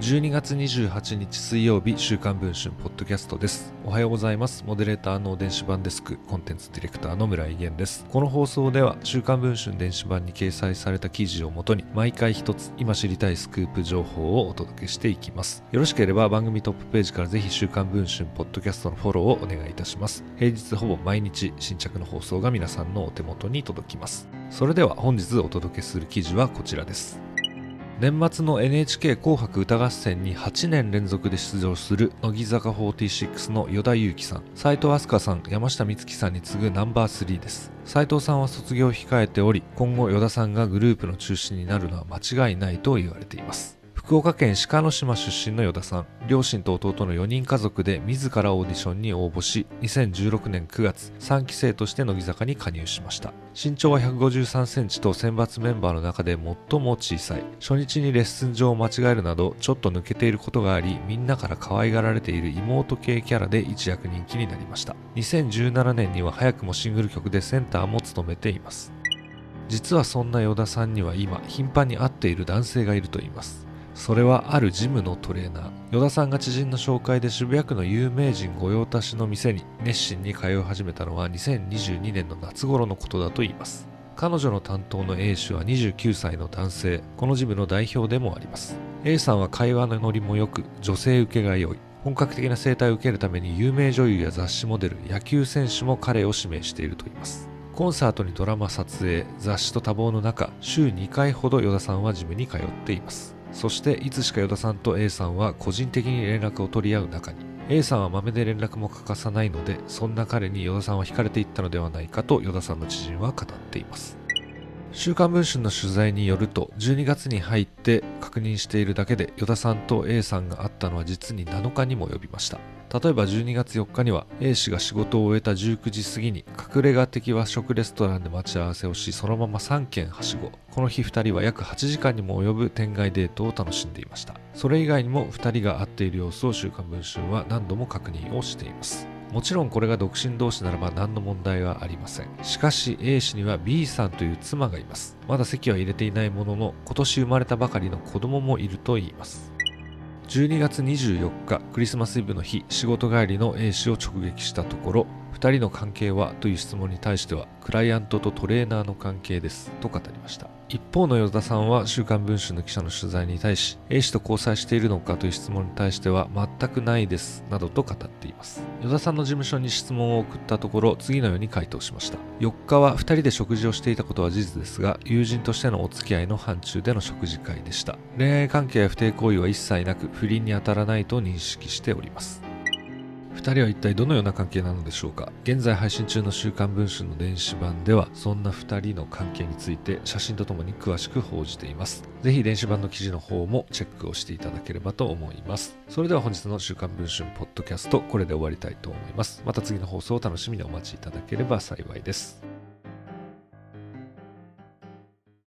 12月28日水曜日週刊文春ポッドキャストです。おはようございます。モデレーターの電子版デスクコンテンツディレクターの村井源です。この放送では週刊文春電子版に掲載された記事をもとに毎回一つ今知りたいスクープ情報をお届けしていきます。よろしければ番組トップページからぜひ週刊文春ポッドキャストのフォローをお願いいたします。平日ほぼ毎日新着の放送が皆さんのお手元に届きます。それでは本日お届けする記事はこちらです。年末の NHK 紅白歌合戦に8年連続で出場する乃木坂46の依田祐希さん。斎藤飛鳥さん山下美月さんに次ぐナンバー3です。斎藤さんは卒業を控えており今後依田さんがグループの中心になるのは間違いないと言われています。福岡県鹿の島出身の依田さん。両親と弟の4人家族で自らオーディションに応募し2016年9月3期生として乃木坂に加入しました。身長は153センチと選抜メンバーの中で最も小さい。初日にレッスン上を間違えるなどちょっと抜けていることがありみんなから可愛がられている妹系キャラで一躍人気になりました。2017年には早くもシングル曲でセンターも務めています。実はそんな依田さんには今頻繁に会っている男性がいるといいます。それはあるジムのトレーナー。依田さんが知人の紹介で渋谷区の有名人御用達の店に熱心に通い始めたのは2022年の夏頃のことだといいます。彼女の担当の A 氏は29歳の男性。このジムの代表でもあります。A さんは会話のノリも良く女性受けが良い。本格的な生態を受けるために有名女優や雑誌モデル野球選手も彼を指名しているといいます。コンサートにドラマ撮影雑誌と多忙の中週2回ほど依田さんはジムに通っています。そしていつしか依田さんと A さんは個人的に連絡を取り合う中に。A さんは豆で連絡も欠かさないのでそんな彼に依田さんは惹かれていったのではないかと依田さんの知人は語っています。週刊文春の取材によると12月に入って確認しているだけで依田さんと A さんが会ったのは実に7日にも及びました。例えば12月4日には A 氏が仕事を終えた19時過ぎに隠れ家的和食レストランで待ち合わせをしそのまま3軒はしご。この日2人は約8時間にも及ぶ店外デートを楽しんでいました。それ以外にも2人が会っている様子を週刊文春は何度も確認をしています。もちろんこれが独身同士ならば何の問題はありません。しかし A 氏には B さんという妻がいます。まだ籍は入れていないものの今年生まれたばかりの子供もいるといいます。12月24日クリスマスイブの日仕事帰りの A 氏を直撃したところ2人の関係は？という質問に対してはクライアントとトレーナーの関係です。と語りました。一方の依田さんは週刊文春の記者の取材に対し A 氏と交際しているのかという質問に対しては全くないです。などと語っています。依田さんの事務所に質問を送ったところ次のように回答しました。4日は2人で食事をしていたことは事実ですが友人としてのお付き合いの範疇での食事会でした。恋愛関係や不貞行為は一切なく不倫に当たらないと認識しております。2人は一体どのような関係なのでしょうか？現在配信中の週刊文春の電子版ではそんな2人の関係について写真とともに詳しく報じています。是非電子版の記事の方もチェックをしていただければと思います。それでは本日の週刊文春ポッドキャストこれで終わりたいと思います。また次の放送を楽しみにお待ちいただければ幸いです。